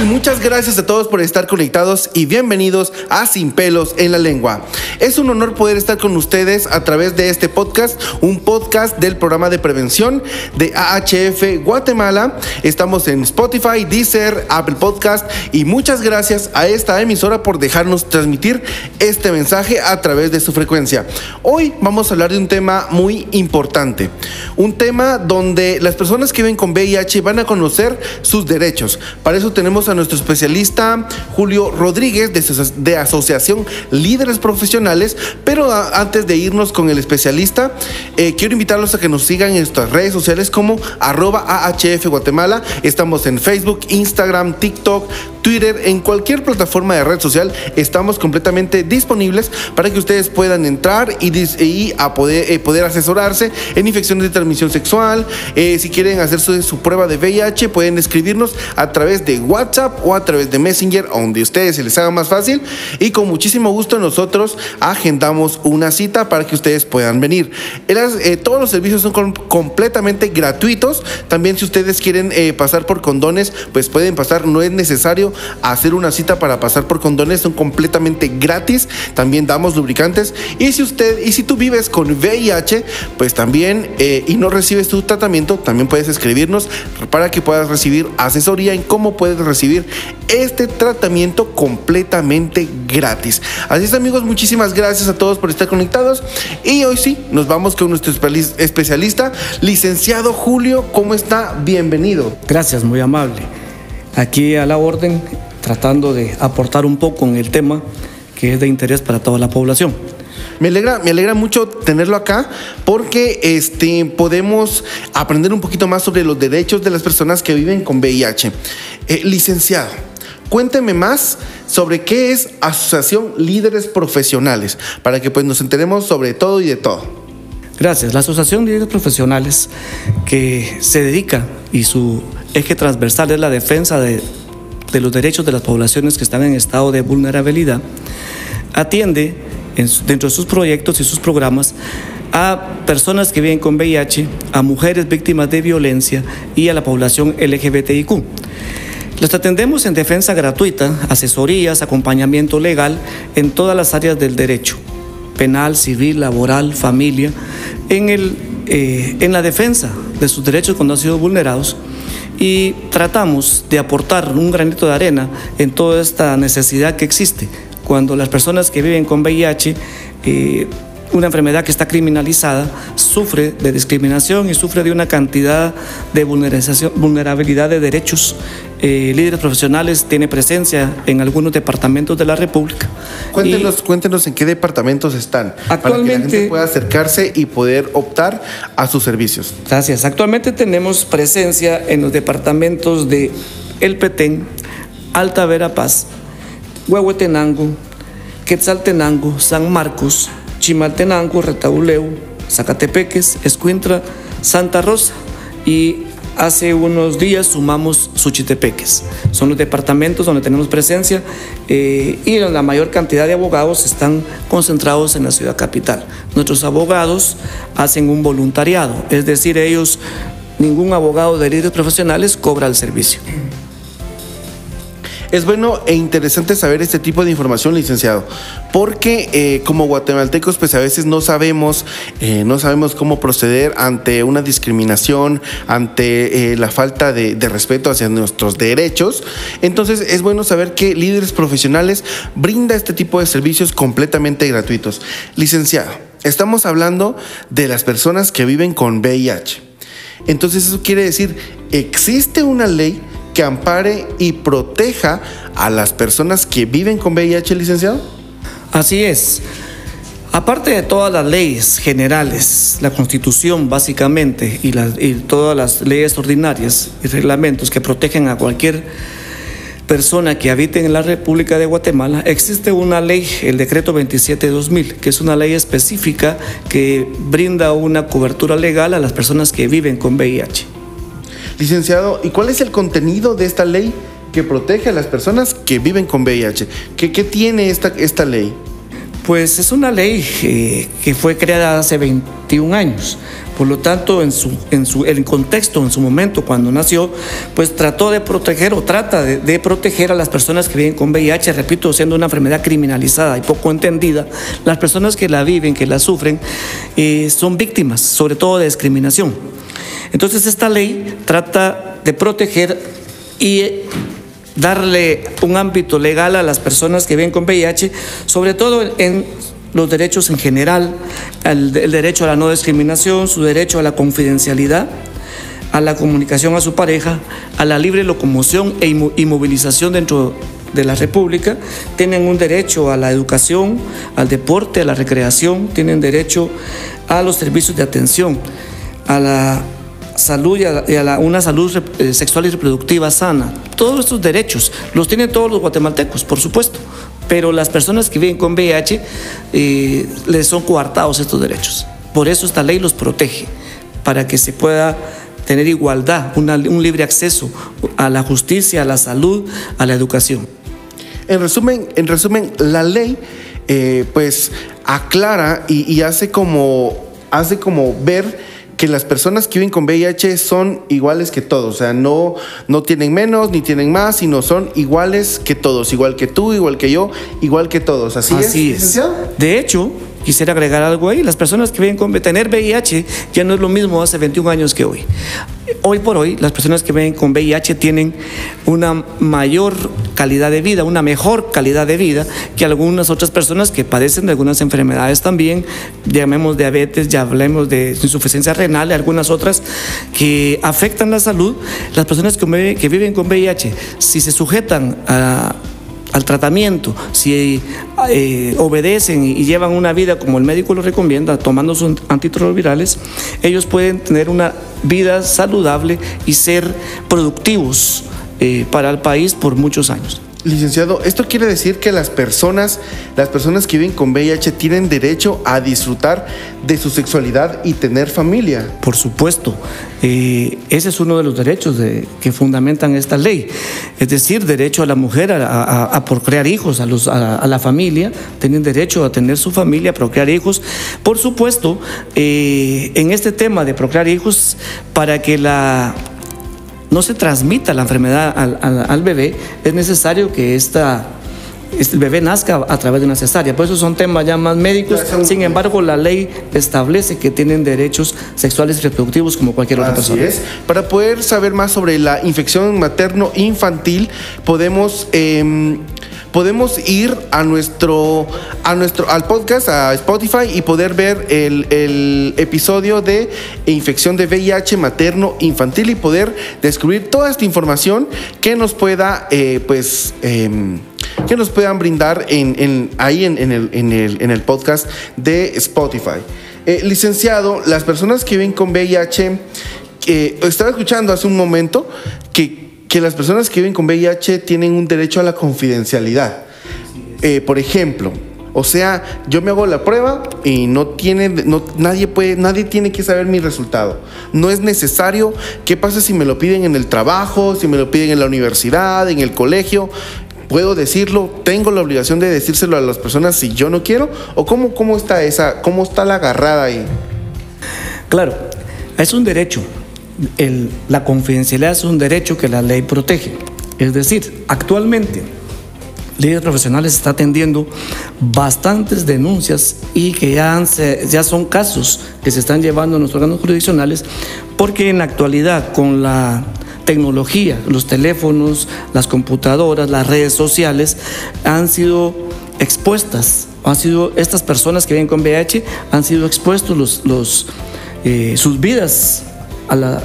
Muchas gracias a todos por estar conectados y bienvenidos a Sin pelos en la lengua. Es un honor poder estar con ustedes a través de este podcast, un podcast del programa de prevención de AHF Guatemala. Estamos en Spotify, Deezer, Apple Podcast y muchas gracias a esta emisora por dejarnos transmitir este mensaje a través de su frecuencia. Hoy vamos a hablar de un tema muy importante, un tema donde las personas que viven con VIH van a conocer sus derechos. Para eso tenemos a nuestro especialista Julio Rodríguez de, Asociación Líderes Profesionales, pero antes de irnos con el especialista, eh, quiero invitarlos a que nos sigan en nuestras redes sociales como arroba AHF Guatemala. Estamos en Facebook, Instagram, TikTok, Twitter, en cualquier plataforma de red social, estamos completamente disponibles para que ustedes puedan entrar y, a poder, eh, poder asesorarse en infecciones de transmisión sexual. Eh, si quieren hacer su, prueba de VIH, pueden escribirnos a través de WhatsApp o a través de Messenger, donde ustedes se les haga más fácil. Y con muchísimo gusto nosotros agendamos una cita para que ustedes puedan venir. Eh, todos los servicios son completamente gratuitos. También si ustedes quieren pasar por condones, pues pueden pasar, no es necesario hacer una cita para pasar por condones, son completamente gratis. También damos lubricantes. Y si usted, y si tú vives con VIH, pues también, eh, y no recibes tu tratamiento, también puedes escribirnos para que puedas recibir asesoría en cómo puedes recibir este tratamiento completamente gratis. Así es amigos, muchísimas gracias a todos por estar conectados. Y hoy sí, nos vamos con nuestro especialista, licenciado Julio. ¿Cómo está? Bienvenido. Gracias, muy amable aquí a la orden, tratando de aportar un poco en el tema que es de interés para toda la población. Me alegra, me alegra mucho tenerlo acá porque este, podemos aprender un poquito más sobre los derechos de las personas que viven con VIH. Eh, licenciado, cuénteme más sobre qué es Asociación Líderes Profesionales, para que pues, nos enteremos sobre todo y de todo. Gracias. La Asociación Líderes Profesionales que se dedica y su eje transversal es la defensa de, los derechos de las poblaciones que están en estado de vulnerabilidad, atiende dentro de sus proyectos y sus programas a personas que viven con VIH, a mujeres víctimas de violencia y a la población LGBTIQ. Los atendemos en defensa gratuita, asesorías, acompañamiento legal en todas las áreas del derecho, penal, civil, laboral, familia, en, el, eh, en la defensa de sus derechos cuando han sido vulnerados y tratamos de aportar un granito de arena en toda esta necesidad que existe cuando las personas que viven con VIH eh, una enfermedad que está criminalizada, sufre de discriminación y sufre de una cantidad de vulnerabilidad de derechos. Eh, líderes profesionales tiene presencia en algunos departamentos de la República. Cuéntenos, cuéntenos en qué departamentos están actualmente, para que la gente pueda acercarse y poder optar a sus servicios. Gracias. Actualmente tenemos presencia en los departamentos de El Petén, Alta Verapaz, Huehuetenango, Quetzaltenango, San Marcos, Chimaltenango, Retauleu, Zacatepeques, Escuintra, Santa Rosa y hace unos días sumamos Suchitepeques. Son los departamentos donde tenemos presencia eh, y la mayor cantidad de abogados están concentrados en la ciudad capital. Nuestros abogados hacen un voluntariado, es decir, ellos, ningún abogado de líderes profesionales cobra el servicio. Es bueno e interesante saber este tipo de información, licenciado, porque eh, como guatemaltecos, pues a veces no sabemos, eh, no sabemos cómo proceder ante una discriminación, ante eh, la falta de, de, respeto hacia nuestros derechos. Entonces es bueno saber que líderes profesionales brinda este tipo de servicios completamente gratuitos. Licenciado, estamos hablando de las personas que viven con VIH. Entonces eso quiere decir, existe una ley que ampare y proteja a las personas que viven con VIH, licenciado? Así es. Aparte de todas las leyes generales, la constitución básicamente y, todas las leyes ordinarias y reglamentos que protegen a cualquier persona que habite en la República de Guatemala, existe una ley, el decreto 27-2000, que es una ley específica que brinda una cobertura legal a las personas que viven con VIH. Licenciado, ¿y cuál es el contenido de esta ley que protege a las personas que viven con VIH? ¿Qué, tiene esta, esta ley? Pues es una ley eh, que fue creada hace 21 años Por lo tanto, en su, en su el contexto, en su momento, cuando nació, pues trató de proteger o trata de, proteger a las personas que viven con VIH, repito, siendo una enfermedad criminalizada y poco entendida, las personas que la viven, que la sufren, eh, son víctimas, sobre todo de discriminación. Entonces, esta ley trata de proteger y darle un ámbito legal a las personas que viven con VIH, sobre todo en los derechos en general, el, derecho a la no discriminación, su derecho a la confidencialidad, a la comunicación a su pareja, a la libre locomoción e inmovilización dentro de la República, tienen un derecho a la educación, al deporte, a la recreación, tienen derecho a los servicios de atención, a la salud y a, una salud eh, sexual y reproductiva sana. Todos estos derechos los tienen todos los guatemaltecos, por supuesto, pero las personas que viven con VIH eh, les son coartados estos derechos. Por eso esta ley los protege, para que se pueda tener igualdad, un libre acceso a la justicia, a la salud, a la educación. En resumen, en resumen la ley eh, pues aclara y, y hace, como, hace como ver que las personas que viven con VIH son iguales que todos, o sea, no, no tienen menos ni tienen más, sino son iguales que todos, igual que tú, igual que yo, igual que todos. Así, Así es. De hecho, quisiera agregar algo ahí. Las personas que viven con tener VIH ya no es lo mismo hace 21 años que hoy. Hoy por hoy, las personas que viven con VIH tienen una mayor calidad de vida, una mejor calidad de vida que algunas otras personas que padecen de algunas enfermedades también, llamemos diabetes, ya hablemos de insuficiencia renal, y algunas otras que afectan la salud. Las personas que viven con VIH, si se sujetan a al tratamiento, si eh, obedecen y llevan una vida como el médico lo recomienda, tomando sus antirretrovirales, ellos pueden tener una vida saludable y ser productivos eh, para el país por muchos años. Licenciado, esto quiere decir que las personas, las personas que viven con VIH tienen derecho a disfrutar de su sexualidad y tener familia. Por supuesto, eh, ese es uno de los derechos que fundamentan esta ley. Es decir, derecho a la mujer a, procrear hijos, a, los, a, la familia, tienen derecho a tener su familia, a procrear hijos. Por supuesto, eh, en este tema de procrear hijos, para que la no se transmita la enfermedad al, bebé, es necesario que esta, el bebé nazca a través de una cesárea. Por eso son temas ya más médicos. Sin embargo, la ley establece que tienen derechos sexuales y reproductivos como cualquier otra Así persona. Es. Para poder saber más sobre la infección materno-infantil, podemos... Em, podemos ir a nuestro, a nuestro, al podcast, a Spotify y poder ver el, episodio de infección de VIH materno infantil y poder descubrir toda esta información que nos pueda, eh, pues, em, que nos puedan brindar ahí en, el, en, el, podcast de Spotify. Eh, licenciado, las personas que viven con VIH, eh, estaba escuchando hace un momento que que las personas que viven con VIH tienen un derecho a la confidencialidad. Eh, por ejemplo, o sea, yo me hago la prueba y no tiene, no, nadie puede, nadie tiene que saber mi resultado. No es necesario. ¿Qué pasa si me lo piden en el trabajo, si me lo piden en la universidad, en el colegio? ¿Puedo decirlo? ¿Tengo la obligación de decírselo a las personas si yo no quiero? ¿O cómo, cómo está esa, cómo está la agarrada ahí? Claro, es un derecho la confidencialidad es un derecho que la ley protege. Es decir, actualmente líderes profesionales está atendiendo bastantes denuncias y que ya, ya son casos que se están llevando a nuestros órganos jurisdiccionales porque en la actualidad con la tecnología, los teléfonos, las computadoras, las redes sociales han sido expuestas, han sido estas personas que vienen con VIH han sido expuestos los, los eh, sus vidas a la,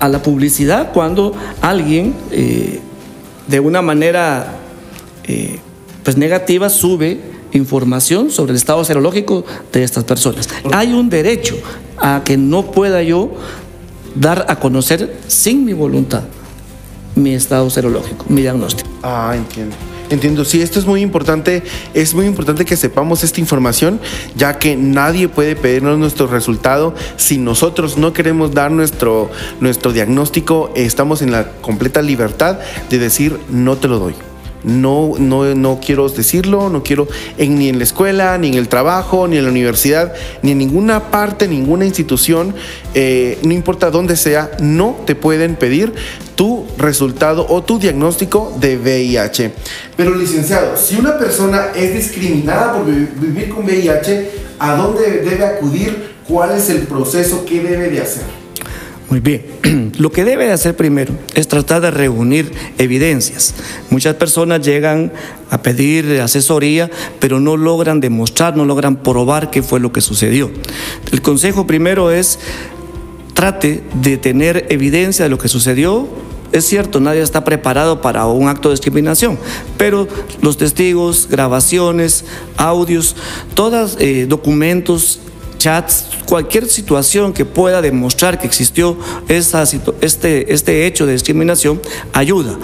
a la publicidad cuando alguien eh, de una manera eh, pues negativa sube información sobre el estado serológico de estas personas. Hay un derecho a que no pueda yo dar a conocer sin mi voluntad mi estado serológico, mi diagnóstico. Ah, entiendo. Entiendo, sí, esto es muy importante, es muy importante que sepamos esta información, ya que nadie puede pedirnos nuestro resultado si nosotros no queremos dar nuestro, nuestro diagnóstico, estamos en la completa libertad de decir no te lo doy. No, no, no quiero decirlo, no quiero ni en la escuela, ni en el trabajo, ni en la universidad, ni en ninguna parte, ninguna institución, eh, no importa dónde sea, no te pueden pedir tu resultado o tu diagnóstico de VIH. Pero licenciado, si una persona es discriminada por vivir con VIH, ¿a dónde debe acudir? ¿Cuál es el proceso? ¿Qué debe de hacer? Muy bien, lo que debe de hacer primero es tratar de reunir evidencias. Muchas personas llegan a pedir asesoría, pero no logran demostrar, no logran probar qué fue lo que sucedió. El consejo primero es trate de tener evidencia de lo que sucedió, es cierto, nadie está preparado para un acto de discriminación, pero los testigos, grabaciones, audios, todos eh, documentos chats, cualquier situación que pueda demostrar que existió este, este hecho de discriminación, ayuda.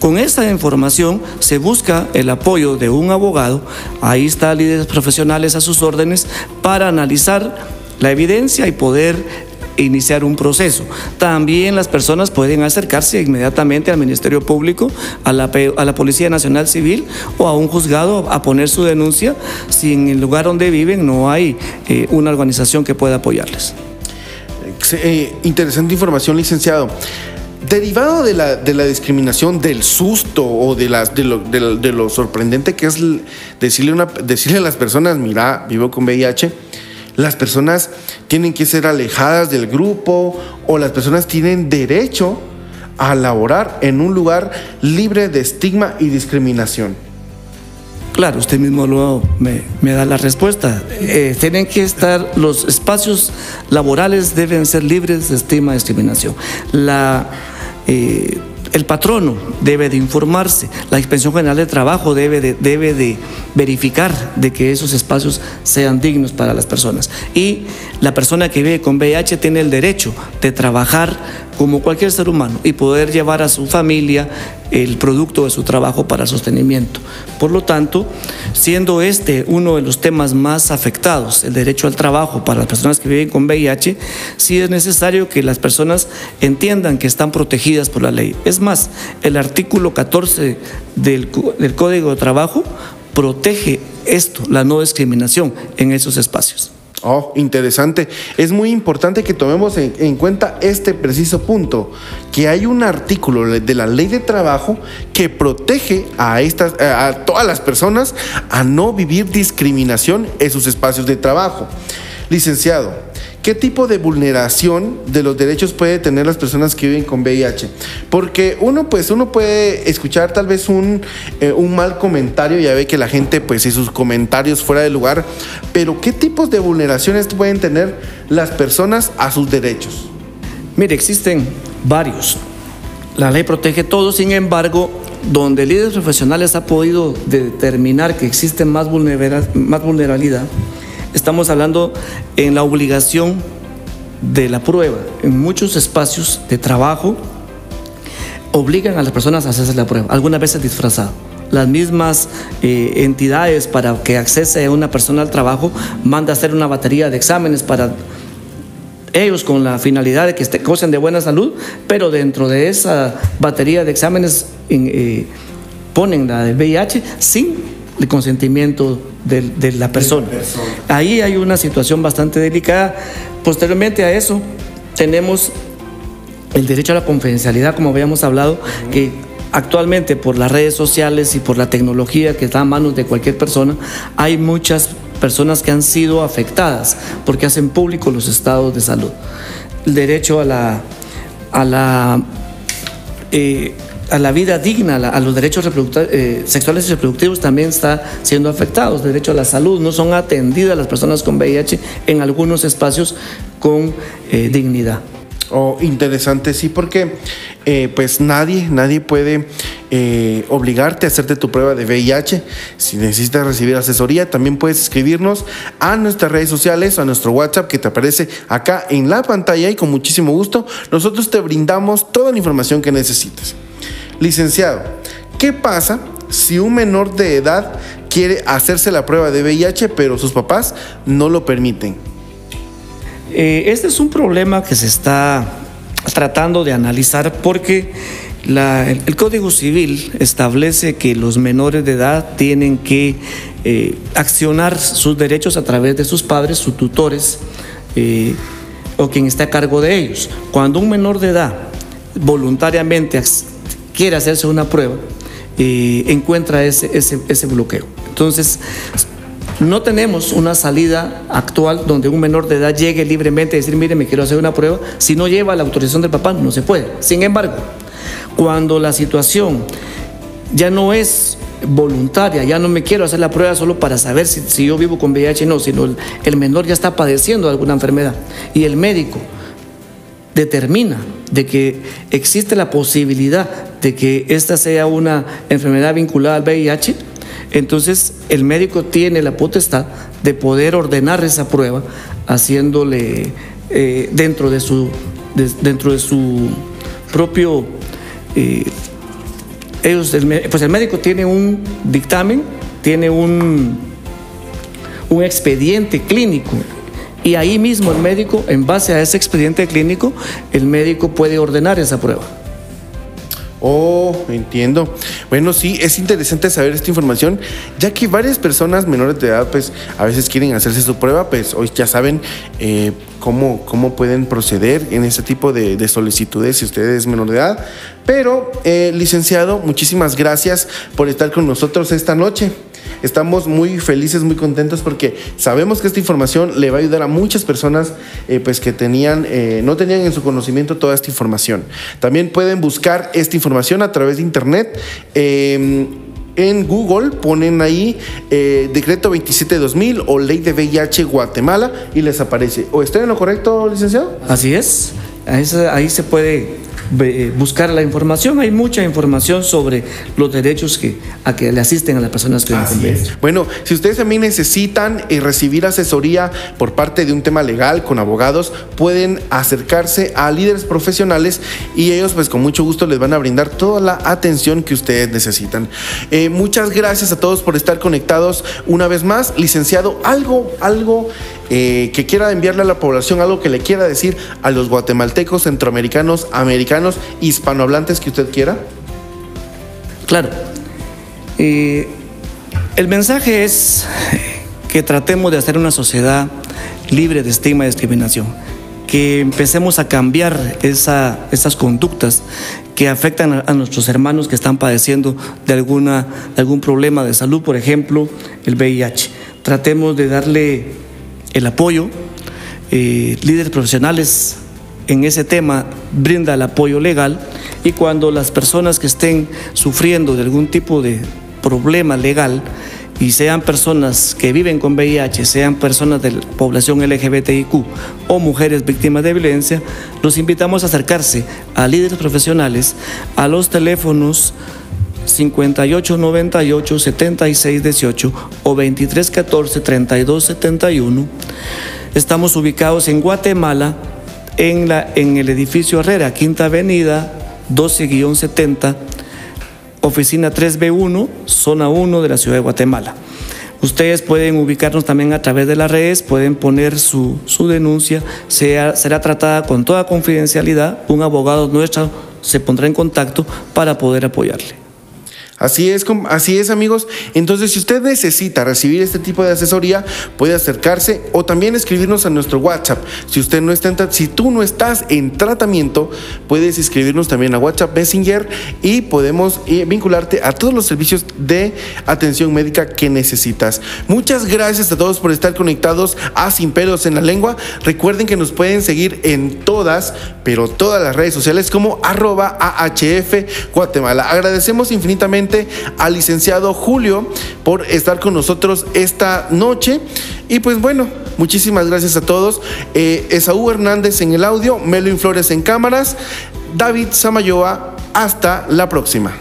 Con esta información se busca el apoyo de un abogado, ahí está líderes profesionales a sus órdenes, para analizar la evidencia y poder iniciar un proceso. También las personas pueden acercarse inmediatamente al Ministerio Público, a la, a la Policía Nacional Civil o a un juzgado a poner su denuncia si en el lugar donde viven no hay eh, una organización que pueda apoyarles. Eh, interesante información, licenciado. Derivado de la, de la, discriminación, del susto o de, lo, de, lo, sorprendente que es decirle, una, decirle a las personas, mira, vivo con VIH, las personas tienen que ser alejadas del grupo o las personas tienen derecho a laborar en un lugar libre de estigma y discriminación. Claro, usted mismo lo, me, da la respuesta. Eh, tienen que estar, los espacios laborales deben ser libres de estigma y discriminación. La, eh, el patrono debe de informarse, la Inspección General de Trabajo debe de, debe de verificar de que esos espacios sean dignos para las personas. Y la persona que vive con VIH tiene el derecho de trabajar como cualquier ser humano y poder llevar a su familia el producto de su trabajo para sostenimiento. Por lo tanto, siendo este uno de los temas más afectados, el derecho al trabajo para las personas que viven con VIH, sí es necesario que las personas entiendan que están protegidas por la ley. Más, el artículo 14 del, Código de Trabajo protege esto, la no discriminación en esos espacios. Oh, interesante. Es muy importante que tomemos en, cuenta este preciso punto, que hay un artículo de la ley de trabajo que protege a, estas, a todas las personas a no vivir discriminación en sus espacios de trabajo. Licenciado, ¿Qué tipo de vulneración de los derechos puede tener las personas que viven con VIH? Porque uno, pues, uno puede escuchar tal vez un, eh, un mal comentario, ya ve que la gente, pues, y sus comentarios fuera de lugar, pero ¿qué tipos de vulneraciones pueden tener las personas a sus derechos? Mire, existen varios. La ley protege todo, sin embargo, donde líderes profesionales ha podido determinar que existe más vulnerabilidad, estamos hablando en la obligación de la prueba. En muchos espacios de trabajo obligan a las personas a hacerse la prueba, algunas veces disfrazado. Las mismas eh, entidades para que accese una persona al trabajo manda a hacer una batería de exámenes para ellos con la finalidad de que estén de buena salud, pero dentro de esa batería de exámenes eh, ponen la de VIH sin el consentimiento de, la persona. Ahí hay una situación bastante delicada. Posteriormente a eso, tenemos el derecho a la confidencialidad, como habíamos hablado, que actualmente por las redes sociales y por la tecnología que está a manos de cualquier persona, hay muchas personas que han sido afectadas porque hacen público los estados de salud. El derecho a la, a la eh, a la vida digna, a los derechos eh, sexuales y reproductivos también está siendo afectados. Derecho a la salud, no son atendidas las personas con VIH en algunos espacios con eh, dignidad. Oh, interesante, sí, porque eh, pues nadie, nadie puede obligarte a hacerte tu prueba de VIH. Si necesitas recibir asesoría, también puedes escribirnos a nuestras redes sociales, a nuestro WhatsApp que te aparece acá en la pantalla y con muchísimo gusto nosotros te brindamos toda la información que necesites. Licenciado, ¿qué pasa si un menor de edad quiere hacerse la prueba de VIH pero sus papás no lo permiten? Eh, este es un problema que se está tratando de analizar porque el, Código Civil establece que los menores de edad tienen que eh, accionar sus derechos a través de sus padres, sus tutores eh, o quien está a cargo de ellos. Cuando un menor de edad voluntariamente quiere hacerse una prueba, eh, encuentra ese, ese bloqueo. Entonces, no tenemos una salida actual donde un menor de edad llegue libremente a decir, mire, me quiero hacer una prueba. Si no lleva la autorización del papá, no se puede. Sin embargo, cuando la situación ya no es voluntaria, ya no me quiero hacer la prueba solo para saber si, yo vivo con VIH, no, sino el, menor ya está padeciendo alguna enfermedad y el médico determina de que existe la posibilidad de que esta sea una enfermedad vinculada al VIH, entonces el médico tiene la potestad de poder ordenar esa prueba haciéndole eh, dentro, de su, dentro de su propio ellos, pues el médico tiene un dictamen, tiene un, un expediente clínico y ahí mismo el médico, en base a ese expediente clínico, el médico puede ordenar esa prueba. Oh, entiendo. Bueno, sí, es interesante saber esta información, ya que varias personas menores de edad, pues a veces quieren hacerse su prueba, pues hoy ya saben eh, cómo, cómo pueden proceder en este tipo de, solicitudes si usted es menor de edad. Pero, eh, licenciado, muchísimas gracias por estar con nosotros esta noche. Estamos muy felices, muy contentos porque sabemos que esta información le va a ayudar a muchas personas eh, pues que tenían, eh, no tenían en su conocimiento toda esta información. También pueden buscar esta información a través de internet. Em, en Google ponen ahí eh, decreto 27-2000 o ley de VIH Guatemala y les aparece. ¿O estoy en lo correcto, licenciado? Así es. ahí se puede buscar la información. Hay mucha información sobre los derechos que, a que le asisten a las personas que viven Bueno, si ustedes también necesitan eh, recibir asesoría por parte de un tema legal con abogados, pueden acercarse a líderes profesionales y ellos pues con mucho gusto les van a brindar toda la atención que ustedes necesitan. Eh, muchas gracias a todos por estar conectados una vez más. Licenciado, algo, algo eh, que quiera enviarle a la población algo que le quiera decir a los guatemaltecos, centroamericanos, americanos, hispanohablantes que usted quiera? Claro. Eh, el mensaje es que tratemos de hacer una sociedad libre de estigma y discriminación, que empecemos a cambiar esas conductas que afectan a, nuestros hermanos que están padeciendo de, alguna, de algún problema de salud, por ejemplo, el VIH. Tratemos de darle el apoyo. Eh, líderes profesionales en ese tema brinda el apoyo legal y cuando las personas que estén sufriendo de algún tipo de problema legal y sean personas que viven con VIH, sean personas de la población LGBTIQ o mujeres víctimas de violencia, los invitamos a acercarse a líderes profesionales a los teléfonos 5898 7618 o 2314 3271. Estamos ubicados en Guatemala, en, la, en el edificio Herrera, Quinta Avenida, 12-70, oficina 3B1, zona 1 de la ciudad de Guatemala. Ustedes pueden ubicarnos también a través de las redes, pueden poner su, su denuncia, será tratada con toda confidencialidad, un abogado nuestro se pondrá en contacto para poder apoyarle. Así es, así es amigos. Entonces, si usted necesita recibir este tipo de asesoría, puede acercarse o también escribirnos a nuestro WhatsApp. Si usted no está en, si tú no estás en tratamiento, puedes escribirnos también a WhatsApp Messenger y podemos eh, vincularte a todos los servicios de atención médica que necesitas. Muchas gracias a todos por estar conectados a Sin Pelos en la Lengua. Recuerden que nos pueden seguir en todas, pero todas las redes sociales como arroba AHF Guatemala. Agradecemos infinitamente al licenciado Julio por estar con nosotros esta noche. Y pues bueno, muchísimas gracias a todos. Eh, Esaú Hernández en el audio, Melvin Flores en cámaras, David Samayoa. Hasta la próxima.